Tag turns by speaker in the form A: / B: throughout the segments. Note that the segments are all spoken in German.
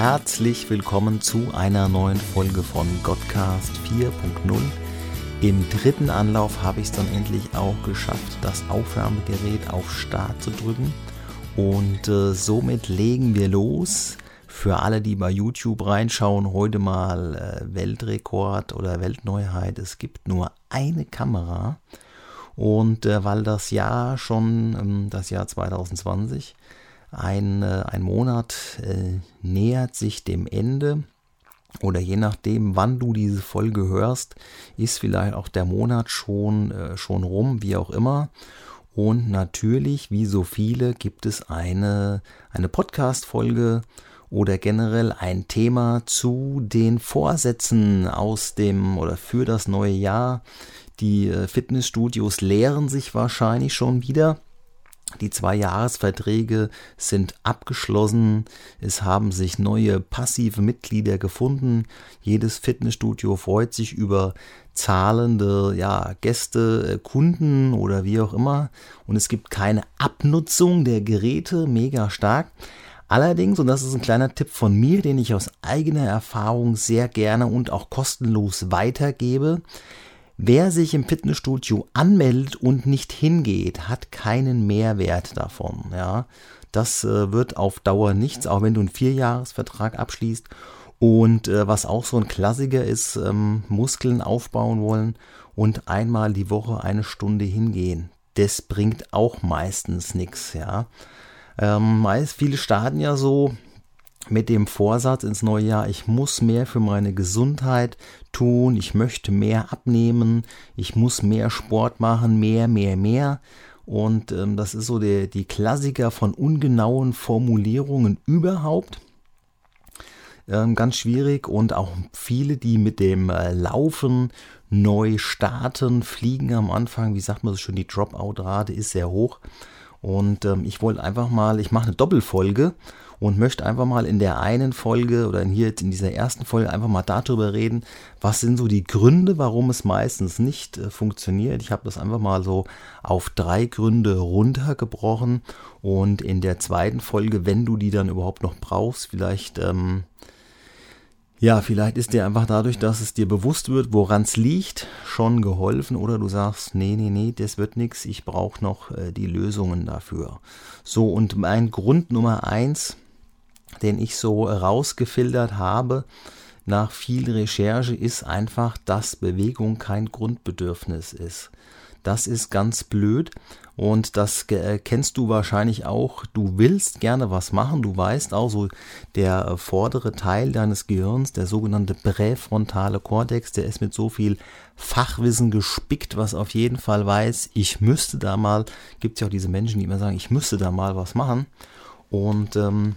A: herzlich willkommen zu einer neuen Folge von Godcast 4.0. Im dritten Anlauf habe ich es dann endlich auch geschafft, das Aufnahmegerät auf Start zu drücken. Und äh, somit legen wir los. Für alle, die bei YouTube reinschauen, heute mal äh, Weltrekord oder Weltneuheit. Es gibt nur eine Kamera. Und äh, weil das Jahr schon, ähm, das Jahr 2020, ein, äh, ein Monat äh, nähert sich dem Ende oder je nachdem, wann du diese Folge hörst, ist vielleicht auch der Monat schon, äh, schon rum, wie auch immer. Und natürlich, wie so viele, gibt es eine, eine Podcast-Folge oder generell ein Thema zu den Vorsätzen aus dem oder für das neue Jahr. Die äh, Fitnessstudios leeren sich wahrscheinlich schon wieder. Die zwei Jahresverträge sind abgeschlossen. Es haben sich neue passive Mitglieder gefunden. Jedes Fitnessstudio freut sich über zahlende ja, Gäste, äh, Kunden oder wie auch immer. Und es gibt keine Abnutzung der Geräte, mega stark. Allerdings, und das ist ein kleiner Tipp von mir, den ich aus eigener Erfahrung sehr gerne und auch kostenlos weitergebe, Wer sich im Fitnessstudio anmeldet und nicht hingeht, hat keinen Mehrwert davon. Ja, das äh, wird auf Dauer nichts, auch wenn du einen Vierjahresvertrag abschließt. Und äh, was auch so ein Klassiker ist, ähm, Muskeln aufbauen wollen und einmal die Woche eine Stunde hingehen. Das bringt auch meistens nichts. Ja, ähm, meist viele starten ja so, mit dem Vorsatz ins neue Jahr, ich muss mehr für meine Gesundheit tun, ich möchte mehr abnehmen, ich muss mehr Sport machen, mehr, mehr, mehr. Und ähm, das ist so der, die Klassiker von ungenauen Formulierungen überhaupt. Ähm, ganz schwierig und auch viele, die mit dem äh, Laufen neu starten, fliegen am Anfang, wie sagt man so schön, die Dropout-Rate ist sehr hoch. Und ähm, ich wollte einfach mal, ich mache eine Doppelfolge und möchte einfach mal in der einen Folge oder hier jetzt in dieser ersten Folge einfach mal darüber reden, was sind so die Gründe, warum es meistens nicht äh, funktioniert. Ich habe das einfach mal so auf drei Gründe runtergebrochen und in der zweiten Folge, wenn du die dann überhaupt noch brauchst, vielleicht ähm, ja, vielleicht ist dir einfach dadurch, dass es dir bewusst wird, woran es liegt, schon geholfen oder du sagst, nee, nee, nee, das wird nichts, ich brauche noch äh, die Lösungen dafür. So, und mein Grund Nummer eins, den ich so rausgefiltert habe nach viel Recherche, ist einfach, dass Bewegung kein Grundbedürfnis ist. Das ist ganz blöd und das äh, kennst du wahrscheinlich auch. Du willst gerne was machen. Du weißt auch so, der äh, vordere Teil deines Gehirns, der sogenannte präfrontale Kortex, der ist mit so viel Fachwissen gespickt, was auf jeden Fall weiß, ich müsste da mal, gibt es ja auch diese Menschen, die immer sagen, ich müsste da mal was machen. Und ähm,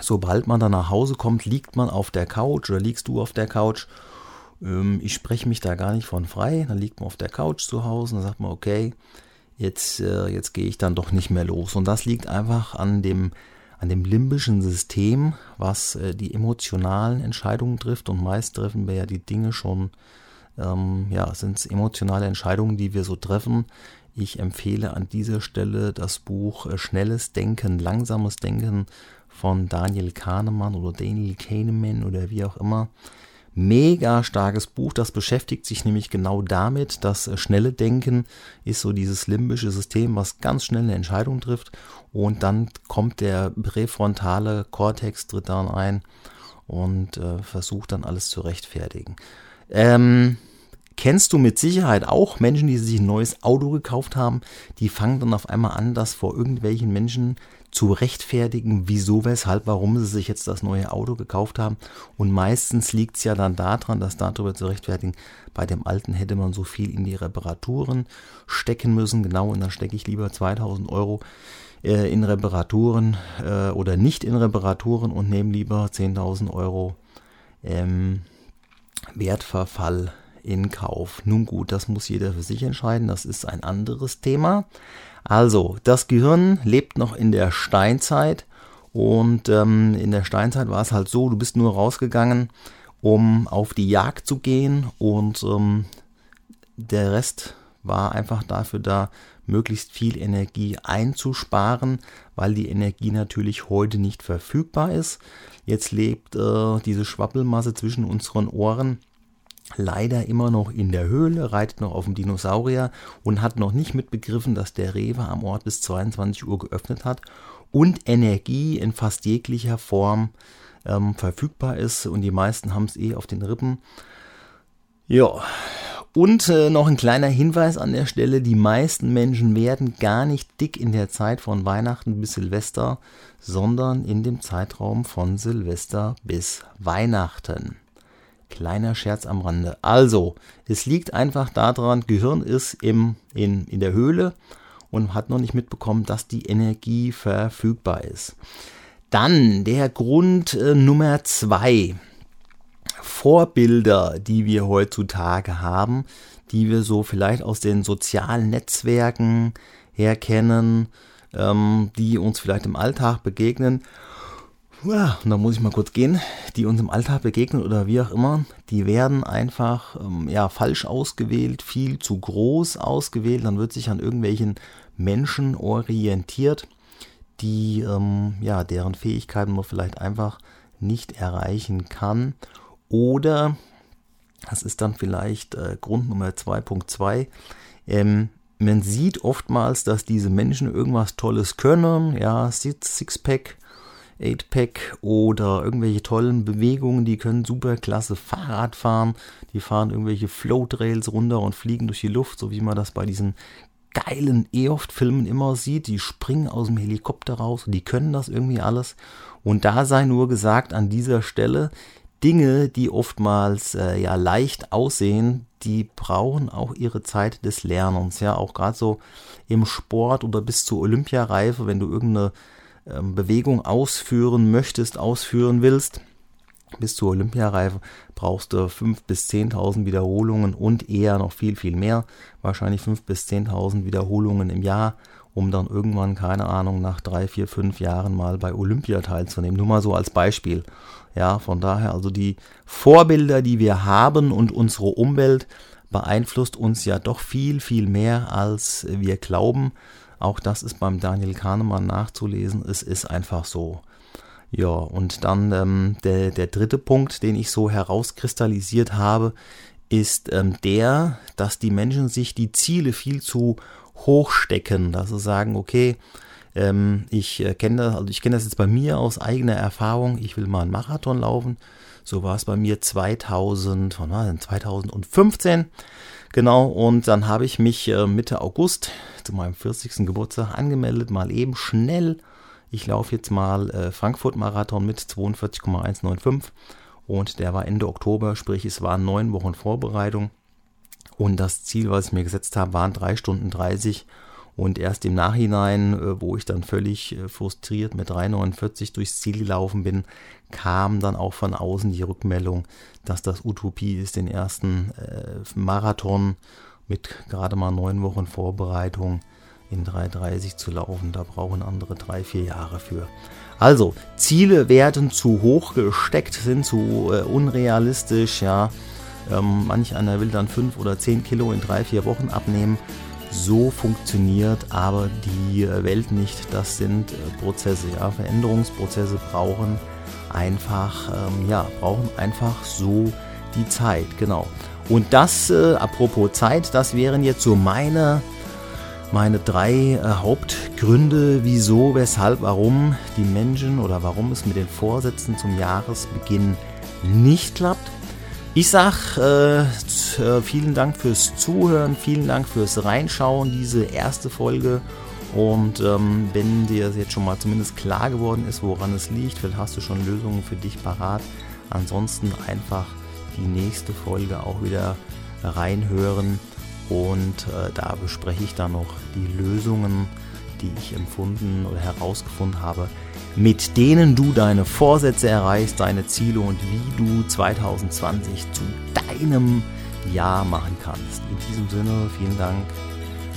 A: sobald man dann nach Hause kommt, liegt man auf der Couch oder liegst du auf der Couch ähm, ich spreche mich da gar nicht von frei. Dann liegt man auf der Couch zu Hause und dann sagt man, okay, jetzt, äh, jetzt gehe ich dann doch nicht mehr los. Und das liegt einfach an dem, an dem limbischen System, was äh, die emotionalen Entscheidungen trifft. Und meist treffen wir ja die Dinge schon, ähm, ja, sind es emotionale Entscheidungen, die wir so treffen. Ich empfehle an dieser Stelle das Buch äh, Schnelles Denken, Langsames Denken von Daniel Kahnemann oder Daniel Kahneman oder wie auch immer. Mega starkes Buch, das beschäftigt sich nämlich genau damit. Das äh, schnelle Denken ist so dieses limbische System, was ganz schnell eine Entscheidung trifft. Und dann kommt der präfrontale Kortex, tritt dann ein und äh, versucht dann alles zu rechtfertigen. Ähm, kennst du mit Sicherheit auch Menschen, die sich ein neues Auto gekauft haben, die fangen dann auf einmal an, das vor irgendwelchen Menschen zu rechtfertigen, wieso, weshalb, warum sie sich jetzt das neue Auto gekauft haben. Und meistens liegt es ja dann daran, dass darüber zu rechtfertigen, bei dem alten hätte man so viel in die Reparaturen stecken müssen. Genau, und dann stecke ich lieber 2000 Euro äh, in Reparaturen äh, oder nicht in Reparaturen und nehme lieber 10.000 Euro ähm, Wertverfall in Kauf. Nun gut, das muss jeder für sich entscheiden. Das ist ein anderes Thema. Also, das Gehirn lebt noch in der Steinzeit und ähm, in der Steinzeit war es halt so, du bist nur rausgegangen, um auf die Jagd zu gehen und ähm, der Rest war einfach dafür da, möglichst viel Energie einzusparen, weil die Energie natürlich heute nicht verfügbar ist. Jetzt lebt äh, diese Schwappelmasse zwischen unseren Ohren leider immer noch in der Höhle, reitet noch auf dem Dinosaurier und hat noch nicht mitbegriffen, dass der Rewe am Ort bis 22 Uhr geöffnet hat und Energie in fast jeglicher Form ähm, verfügbar ist und die meisten haben es eh auf den Rippen. Ja, und äh, noch ein kleiner Hinweis an der Stelle, die meisten Menschen werden gar nicht dick in der Zeit von Weihnachten bis Silvester, sondern in dem Zeitraum von Silvester bis Weihnachten. Kleiner Scherz am Rande. Also, es liegt einfach daran, Gehirn ist im, in, in der Höhle und hat noch nicht mitbekommen, dass die Energie verfügbar ist. Dann der Grund äh, Nummer zwei. Vorbilder, die wir heutzutage haben, die wir so vielleicht aus den sozialen Netzwerken herkennen, ähm, die uns vielleicht im Alltag begegnen. Ja, und da muss ich mal kurz gehen, die uns im Alltag begegnen oder wie auch immer, die werden einfach ähm, ja, falsch ausgewählt, viel zu groß ausgewählt, dann wird sich an irgendwelchen Menschen orientiert, die ähm, ja, deren Fähigkeiten man vielleicht einfach nicht erreichen kann. Oder, das ist dann vielleicht äh, Grund Nummer 2.2, ähm, man sieht oftmals, dass diese Menschen irgendwas Tolles können, ja, Sixpack, Eightpack oder irgendwelche tollen Bewegungen, die können super klasse Fahrrad fahren, die fahren irgendwelche Floatrails runter und fliegen durch die Luft, so wie man das bei diesen geilen E-Oft-Filmen immer sieht, die springen aus dem Helikopter raus die können das irgendwie alles. Und da sei nur gesagt an dieser Stelle, Dinge, die oftmals äh, ja leicht aussehen, die brauchen auch ihre Zeit des Lernens. Ja, auch gerade so im Sport oder bis zur Olympiareife, wenn du irgendeine Bewegung ausführen möchtest, ausführen willst, bis zur Olympiareife brauchst du 5.000 bis 10.000 Wiederholungen und eher noch viel, viel mehr. Wahrscheinlich 5.000 bis 10.000 Wiederholungen im Jahr, um dann irgendwann, keine Ahnung, nach drei, vier, fünf Jahren mal bei Olympia teilzunehmen. Nur mal so als Beispiel. Ja, von daher also die Vorbilder, die wir haben und unsere Umwelt beeinflusst uns ja doch viel, viel mehr, als wir glauben. Auch das ist beim Daniel Kahnemann nachzulesen. Es ist einfach so. Ja, und dann ähm, der, der dritte Punkt, den ich so herauskristallisiert habe, ist ähm, der, dass die Menschen sich die Ziele viel zu hoch stecken. Dass sie sagen, okay, ähm, ich äh, kenne das, also ich kenne das jetzt bei mir aus eigener Erfahrung. Ich will mal einen Marathon laufen. So war es bei mir 2000, von, 2015. Genau, und dann habe ich mich äh, Mitte August zu meinem 40. Geburtstag angemeldet, mal eben schnell. Ich laufe jetzt mal äh, Frankfurt-Marathon mit 42,195 und der war Ende Oktober, sprich es waren neun Wochen Vorbereitung und das Ziel, was ich mir gesetzt habe, waren 3 Stunden 30 und erst im Nachhinein, äh, wo ich dann völlig äh, frustriert mit 3,49 durchs Ziel gelaufen bin, kam dann auch von außen die Rückmeldung, dass das Utopie ist, den ersten äh, Marathon mit gerade mal neun Wochen Vorbereitung in 3,30 zu laufen. Da brauchen andere drei, vier Jahre für. Also, Ziele werden zu hoch gesteckt, sind zu äh, unrealistisch, ja. Ähm, manch einer will dann fünf oder zehn Kilo in drei, vier Wochen abnehmen so funktioniert aber die äh, Welt nicht. Das sind äh, Prozesse, ja. Veränderungsprozesse brauchen einfach, ähm, ja, brauchen einfach so die Zeit, genau. Und das, äh, apropos Zeit, das wären jetzt so meine, meine drei äh, Hauptgründe, wieso, weshalb, warum die Menschen oder warum es mit den Vorsätzen zum Jahresbeginn nicht klappt. Ich sag äh, äh, vielen Dank fürs Zuhören, vielen Dank fürs Reinschauen, diese erste Folge. Und ähm, wenn dir jetzt schon mal zumindest klar geworden ist, woran es liegt, vielleicht hast du schon Lösungen für dich parat. Ansonsten einfach die nächste Folge auch wieder reinhören und äh, da bespreche ich dann noch die Lösungen, die ich empfunden oder herausgefunden habe, mit denen du deine Vorsätze erreichst, deine Ziele und wie du 2020 zu deinem Jahr machen kannst. In diesem Sinne, vielen Dank.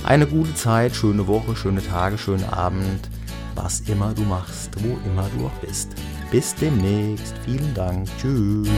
A: Eine gute Zeit, schöne Woche, schöne Tage, schönen Abend, was immer du machst, wo immer du auch bist. Bis demnächst. Vielen Dank. Tschüss.